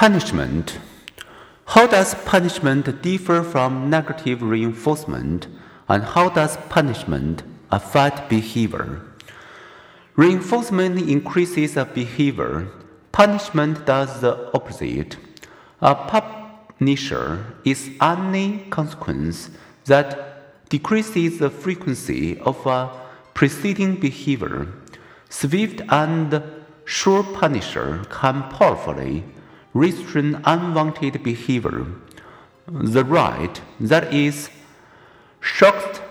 Punishment. How does punishment differ from negative reinforcement, and how does punishment affect behavior? Reinforcement increases a behavior, punishment does the opposite. A punisher is any consequence that decreases the frequency of a preceding behavior. Swift and sure punisher can powerfully restrain unwanted behavior. The right, that is, shocked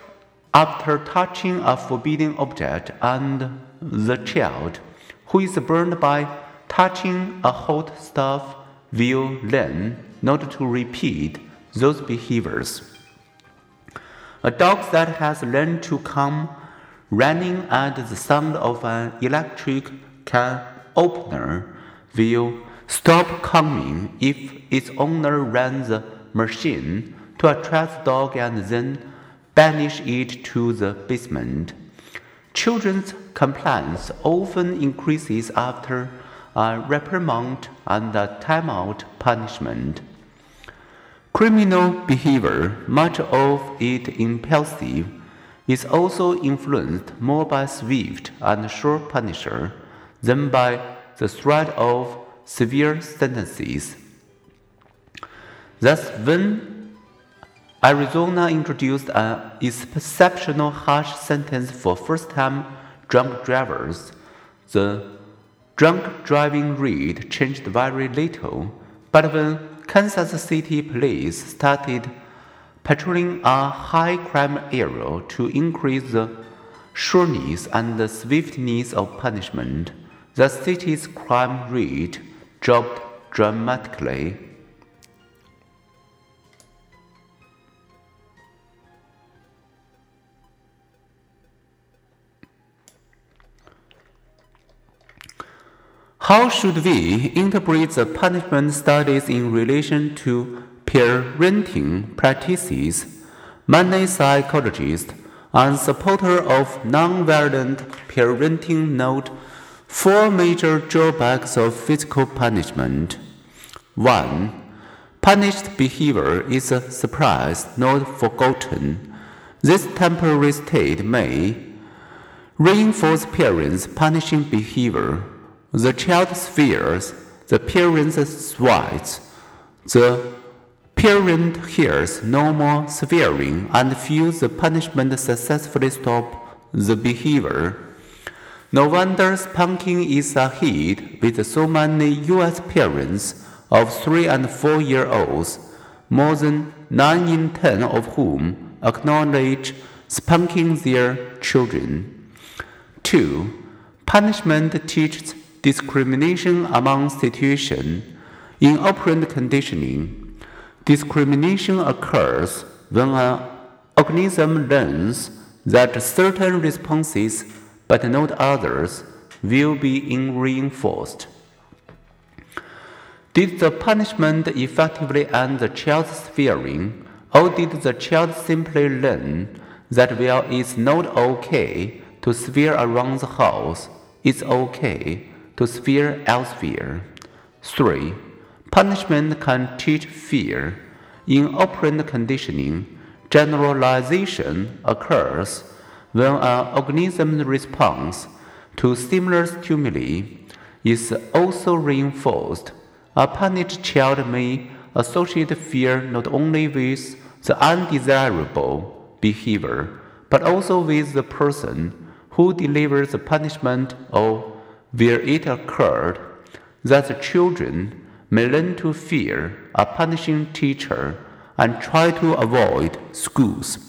after touching a forbidden object, and the child, who is burned by touching a hot stuff, will learn not to repeat those behaviors. A dog that has learned to come running at the sound of an electric can opener will stop coming if its owner runs the machine to attract the dog and then banish it to the basement. Children's compliance often increases after a reprimand and a timeout punishment. Criminal behavior, much of it impulsive, is also influenced more by swift and sure punisher than by the threat of severe sentences. Thus, when Arizona introduced an exceptional harsh sentence for first time drunk drivers, the drunk driving rate changed very little. But when Kansas City police started patrolling a high crime area to increase the sureness and the swiftness of punishment, the city's crime rate dropped dramatically. How should we interpret the punishment studies in relation to parenting practices? Many psychologists and supporters of nonviolent parenting note four major drawbacks of physical punishment. 1. Punished behavior is a surprise, not forgotten. This temporary state may reinforce parents' punishing behavior the child fears, the parent sweats, the parent hears no more swearing and feels the punishment successfully stop the behavior. No wonder spanking is a hit with so many US parents of 3 and 4 year olds, more than 9 in 10 of whom acknowledge spanking their children. 2. Punishment teaches discrimination among situations. In operant conditioning, discrimination occurs when an organism learns that certain responses, but not others, will be reinforced. Did the punishment effectively end the child's fearing, or did the child simply learn that while it's not okay to swear around the house, it's okay to sphere elsewhere. 3. Punishment can teach fear. In operant conditioning, generalization occurs when an organism's response to similar stimuli is also reinforced. A punished child may associate fear not only with the undesirable behavior, but also with the person who delivers the punishment or where it occurred that the children may learn to fear a punishing teacher and try to avoid schools,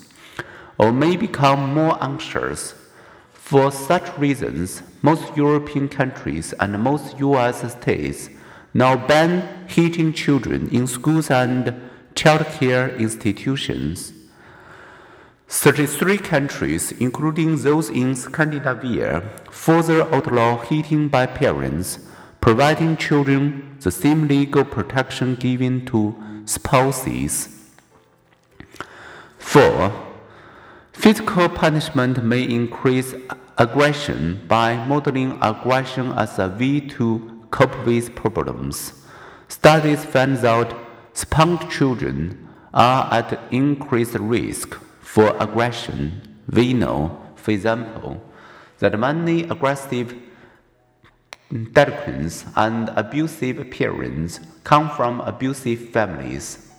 or may become more anxious. For such reasons, most European countries and most US states now ban hitting children in schools and childcare institutions. 33 countries, including those in Scandinavia, further outlaw hitting by parents, providing children the same legal protection given to spouses. 4. Physical punishment may increase aggression by modeling aggression as a way to cope with problems. Studies find that spanked children are at increased risk for aggression. We know, for example, that many aggressive delinquents and abusive parents come from abusive families.